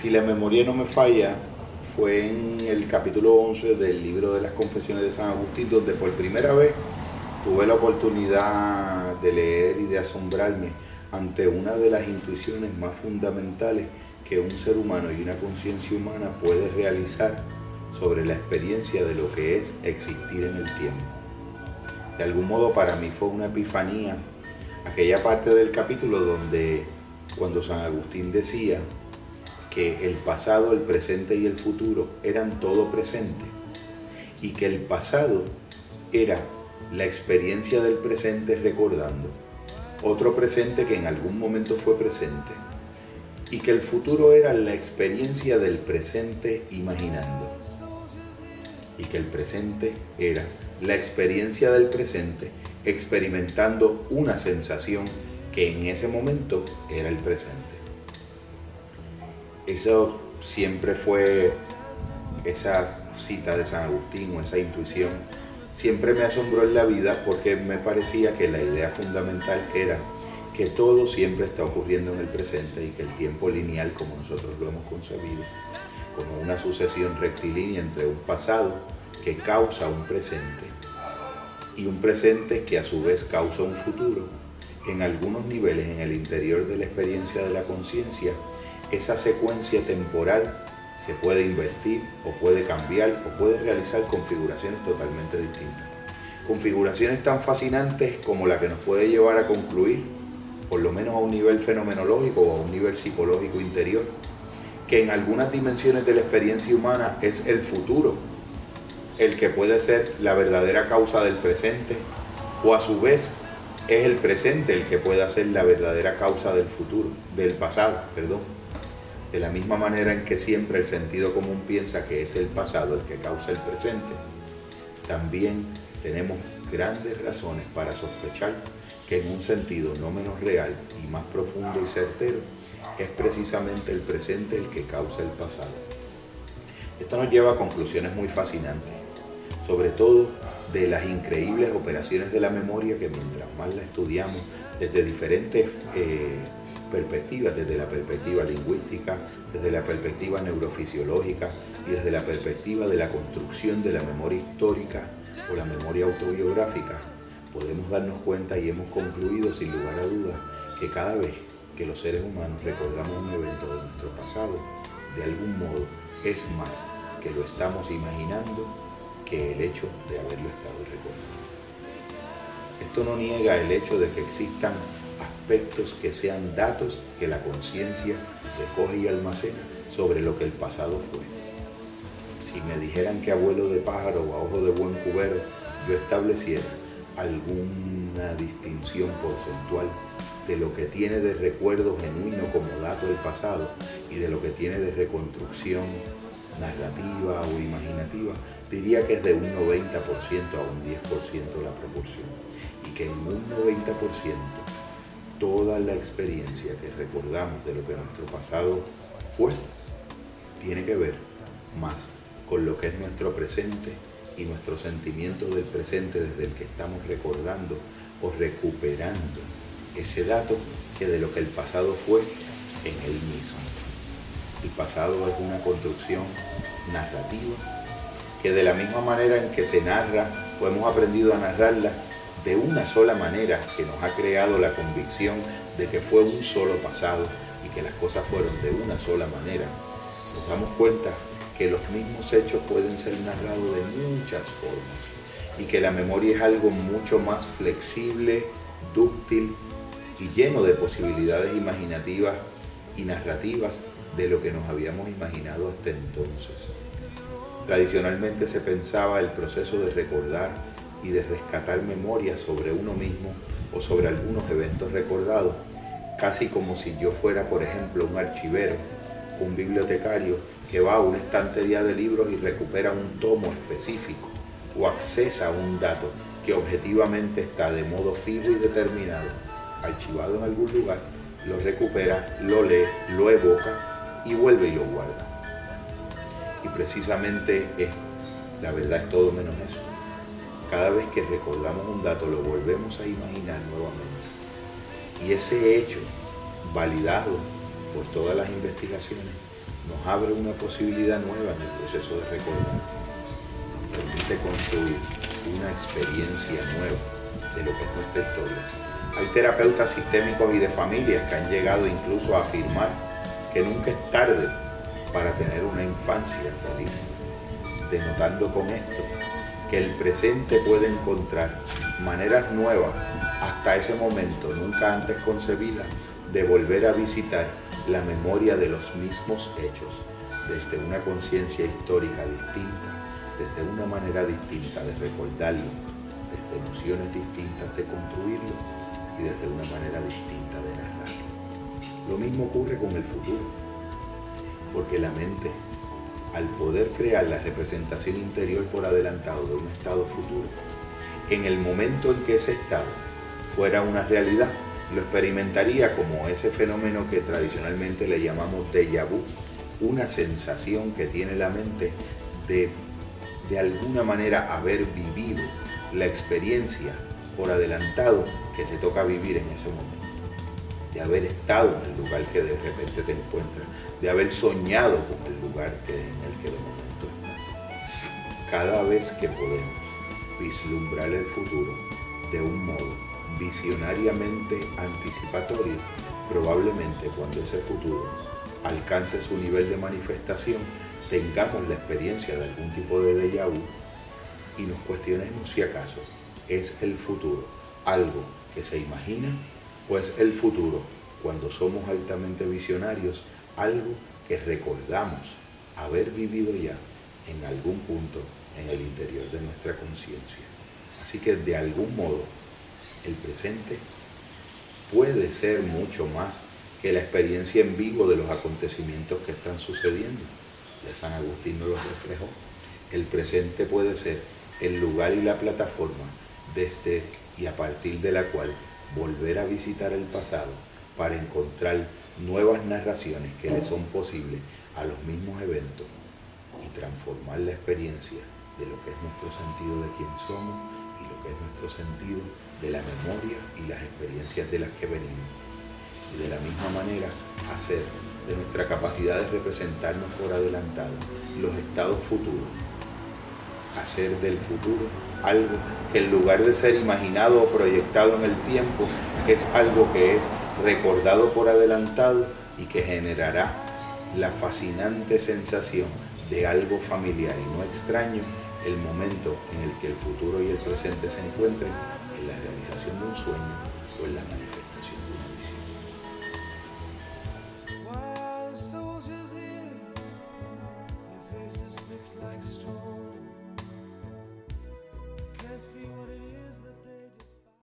si la memoria no me falla, fue en el capítulo 11 del libro de las confesiones de San Agustín, donde por primera vez tuve la oportunidad de leer y de asombrarme ante una de las intuiciones más fundamentales que un ser humano y una conciencia humana puede realizar sobre la experiencia de lo que es existir en el tiempo. De algún modo para mí fue una epifanía aquella parte del capítulo donde cuando San Agustín decía que el pasado, el presente y el futuro eran todo presente y que el pasado era la experiencia del presente recordando, otro presente que en algún momento fue presente y que el futuro era la experiencia del presente imaginando y que el presente era la experiencia del presente experimentando una sensación que en ese momento era el presente. Eso siempre fue esa cita de San Agustín o esa intuición. Siempre me asombró en la vida porque me parecía que la idea fundamental era que todo siempre está ocurriendo en el presente y que el tiempo lineal como nosotros lo hemos concebido como una sucesión rectilínea entre un pasado que causa un presente y un presente que a su vez causa un futuro. En algunos niveles en el interior de la experiencia de la conciencia, esa secuencia temporal se puede invertir o puede cambiar o puede realizar configuraciones totalmente distintas. Configuraciones tan fascinantes como la que nos puede llevar a concluir, por lo menos a un nivel fenomenológico o a un nivel psicológico interior, que en algunas dimensiones de la experiencia humana es el futuro, el que puede ser la verdadera causa del presente, o a su vez es el presente el que puede ser la verdadera causa del futuro, del pasado, perdón. De la misma manera en que siempre el sentido común piensa que es el pasado el que causa el presente, también tenemos grandes razones para sospechar que en un sentido no menos real y más profundo y certero, es precisamente el presente el que causa el pasado. Esto nos lleva a conclusiones muy fascinantes, sobre todo de las increíbles operaciones de la memoria que mientras más la estudiamos desde diferentes eh, perspectivas, desde la perspectiva lingüística, desde la perspectiva neurofisiológica y desde la perspectiva de la construcción de la memoria histórica o la memoria autobiográfica, podemos darnos cuenta y hemos concluido sin lugar a dudas que cada vez que los seres humanos recordamos un evento de nuestro pasado, de algún modo es más que lo estamos imaginando que el hecho de haberlo estado recordando. Esto no niega el hecho de que existan aspectos que sean datos que la conciencia recoge y almacena sobre lo que el pasado fue. Si me dijeran que abuelo de pájaro o a ojo de buen cubero yo estableciera alguna distinción porcentual de lo que tiene de recuerdo genuino como dato del pasado y de lo que tiene de reconstrucción narrativa o imaginativa, diría que es de un 90% a un 10% la proporción. Y que en un 90% toda la experiencia que recordamos de lo que nuestro pasado fue, tiene que ver más con lo que es nuestro presente y nuestro sentimiento del presente desde el que estamos recordando o recuperando ese dato que de lo que el pasado fue en él mismo. El pasado es una construcción narrativa que de la misma manera en que se narra o hemos aprendido a narrarla de una sola manera que nos ha creado la convicción de que fue un solo pasado y que las cosas fueron de una sola manera, nos damos cuenta que los mismos hechos pueden ser narrados de muchas formas y que la memoria es algo mucho más flexible, dúctil y lleno de posibilidades imaginativas y narrativas de lo que nos habíamos imaginado hasta entonces. Tradicionalmente se pensaba el proceso de recordar y de rescatar memorias sobre uno mismo o sobre algunos eventos recordados, casi como si yo fuera, por ejemplo, un archivero, un bibliotecario que va a una estantería de libros y recupera un tomo específico o accesa a un dato que objetivamente está de modo fijo y determinado archivado en algún lugar, lo recupera, lo lee, lo evoca y vuelve y lo guarda. Y precisamente es, la verdad es todo menos eso. Cada vez que recordamos un dato lo volvemos a imaginar nuevamente. Y ese hecho, validado por todas las investigaciones, nos abre una posibilidad nueva en el proceso de recordar. Nos permite construir una experiencia nueva de lo que es nuestra historia. Hay terapeutas sistémicos y de familias que han llegado incluso a afirmar que nunca es tarde para tener una infancia feliz, denotando con esto que el presente puede encontrar maneras nuevas hasta ese momento nunca antes concebidas de volver a visitar la memoria de los mismos hechos desde una conciencia histórica distinta, desde una manera distinta de recordarlo, desde emociones distintas de construirlo y desde una manera distinta de narrarlo. Lo mismo ocurre con el futuro, porque la mente, al poder crear la representación interior por adelantado de un estado futuro, en el momento en que ese estado fuera una realidad, lo experimentaría como ese fenómeno que tradicionalmente le llamamos déjà vu, una sensación que tiene la mente de de alguna manera haber vivido la experiencia por adelantado que te toca vivir en ese momento, de haber estado en el lugar que de repente te encuentras, de haber soñado con el lugar que, en el que de momento estás. Cada vez que podemos vislumbrar el futuro de un modo visionariamente anticipatorio, probablemente cuando ese futuro alcance su nivel de manifestación, tengamos la experiencia de algún tipo de déjà vu y nos cuestionemos si acaso es el futuro algo que se imagina o es el futuro, cuando somos altamente visionarios, algo que recordamos haber vivido ya en algún punto en el interior de nuestra conciencia. Así que de algún modo el presente puede ser mucho más que la experiencia en vivo de los acontecimientos que están sucediendo. San Agustín nos lo reflejó. El presente puede ser el lugar y la plataforma desde y a partir de la cual volver a visitar el pasado para encontrar nuevas narraciones que le son posibles a los mismos eventos y transformar la experiencia de lo que es nuestro sentido de quién somos y lo que es nuestro sentido de la memoria y las experiencias de las que venimos. Y de la misma manera hacer de nuestra capacidad de representarnos por adelantado los estados futuros, hacer del futuro algo que en lugar de ser imaginado o proyectado en el tiempo, es algo que es recordado por adelantado y que generará la fascinante sensación de algo familiar y no extraño el momento en el que el futuro y el presente se encuentren en la realización de un sueño o en la manifestación